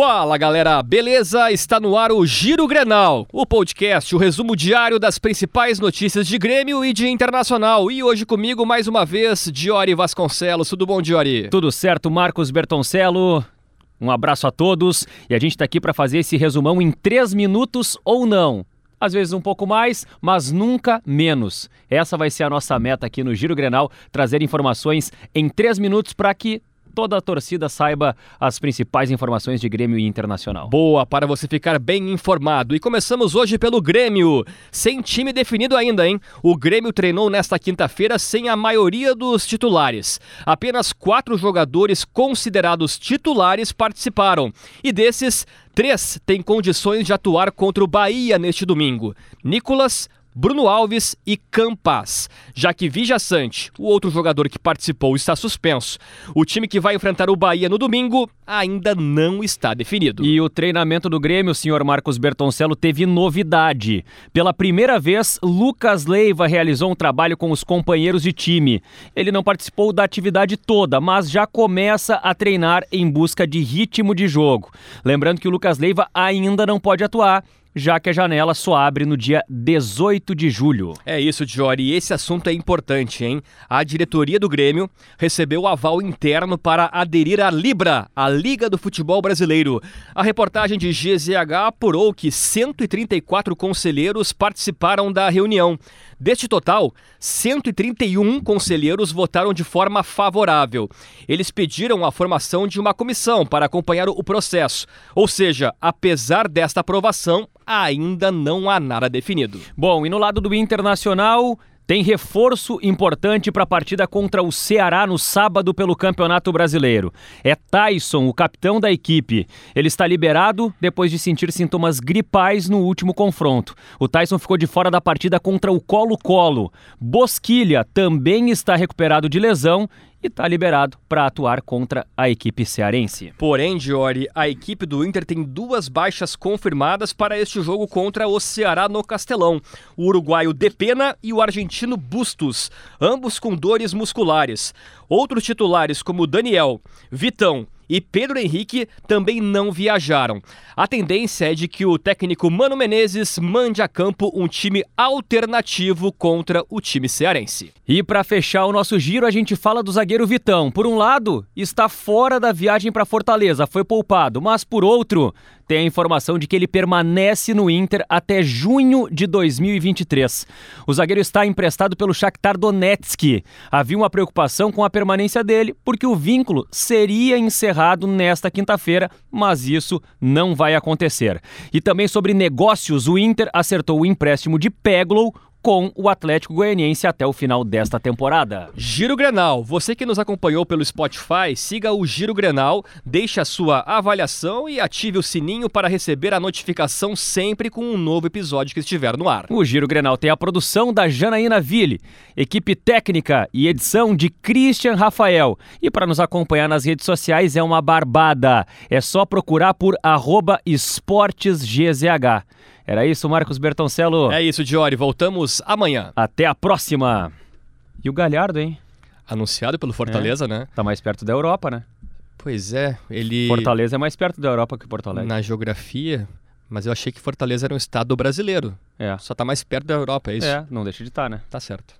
Fala galera, beleza? Está no ar o Giro Grenal, o podcast, o resumo diário das principais notícias de Grêmio e de Internacional. E hoje comigo mais uma vez, Diori Vasconcelos. Tudo bom, Diori? Tudo certo, Marcos Bertoncello. Um abraço a todos e a gente está aqui para fazer esse resumão em três minutos ou não. Às vezes um pouco mais, mas nunca menos. Essa vai ser a nossa meta aqui no Giro Grenal, trazer informações em três minutos para que toda a torcida saiba as principais informações de Grêmio e Internacional. Boa, para você ficar bem informado. E começamos hoje pelo Grêmio. Sem time definido ainda, hein? O Grêmio treinou nesta quinta-feira sem a maioria dos titulares. Apenas quatro jogadores considerados titulares participaram. E desses, três têm condições de atuar contra o Bahia neste domingo: Nicolas, Bruno Alves e Campas, já que Vija Sante, o outro jogador que participou, está suspenso. O time que vai enfrentar o Bahia no domingo ainda não está definido. E o treinamento do Grêmio, senhor Marcos Bertoncello, teve novidade. Pela primeira vez, Lucas Leiva realizou um trabalho com os companheiros de time. Ele não participou da atividade toda, mas já começa a treinar em busca de ritmo de jogo. Lembrando que o Lucas Leiva ainda não pode atuar já que a janela só abre no dia 18 de julho. É isso, Jory. E esse assunto é importante, hein? A diretoria do Grêmio recebeu o aval interno para aderir à Libra, a Liga do Futebol Brasileiro. A reportagem de GZH apurou que 134 conselheiros participaram da reunião. Deste total, 131 conselheiros votaram de forma favorável. Eles pediram a formação de uma comissão para acompanhar o processo. Ou seja, apesar desta aprovação, ainda não há nada definido. Bom, e no lado do Internacional, tem reforço importante para a partida contra o Ceará no sábado pelo Campeonato Brasileiro. É Tyson, o capitão da equipe. Ele está liberado depois de sentir sintomas gripais no último confronto. O Tyson ficou de fora da partida contra o Colo-Colo. Bosquilha também está recuperado de lesão e está liberado para atuar contra a equipe cearense. Porém, Diori, a equipe do Inter tem duas baixas confirmadas para este jogo contra o Ceará no Castelão: o uruguaio Depena e o argentino Bustos, ambos com dores musculares. Outros titulares como Daniel, Vitão e Pedro Henrique também não viajaram. A tendência é de que o técnico Mano Menezes mande a campo um time alternativo contra o time cearense. E para fechar o nosso giro, a gente fala do zagueiro Vitão. Por um lado, está fora da viagem para Fortaleza, foi poupado, mas por outro, tem a informação de que ele permanece no Inter até junho de 2023. O zagueiro está emprestado pelo Shakhtar Donetsk. Havia uma preocupação com a permanência dele, porque o vínculo seria encerrado nesta quinta-feira, mas isso não vai acontecer. E também sobre negócios, o Inter acertou o empréstimo de Peglow, com o Atlético Goianiense até o final desta temporada. Giro Grenal, você que nos acompanhou pelo Spotify, siga o Giro Grenal, deixe a sua avaliação e ative o sininho para receber a notificação sempre com um novo episódio que estiver no ar. O Giro Grenal tem a produção da Janaína Ville, equipe técnica e edição de Christian Rafael. E para nos acompanhar nas redes sociais é uma barbada. É só procurar por esportesgzh. Era isso, Marcos Bertoncello? É isso, Diori. Voltamos amanhã. Até a próxima. E o Galhardo, hein? Anunciado pelo Fortaleza, é. né? Tá mais perto da Europa, né? Pois é, ele. Fortaleza é mais perto da Europa que Porto Alegre. Na geografia, mas eu achei que Fortaleza era um estado brasileiro. É. Só tá mais perto da Europa, é isso? É, não deixa de estar, tá, né? Tá certo.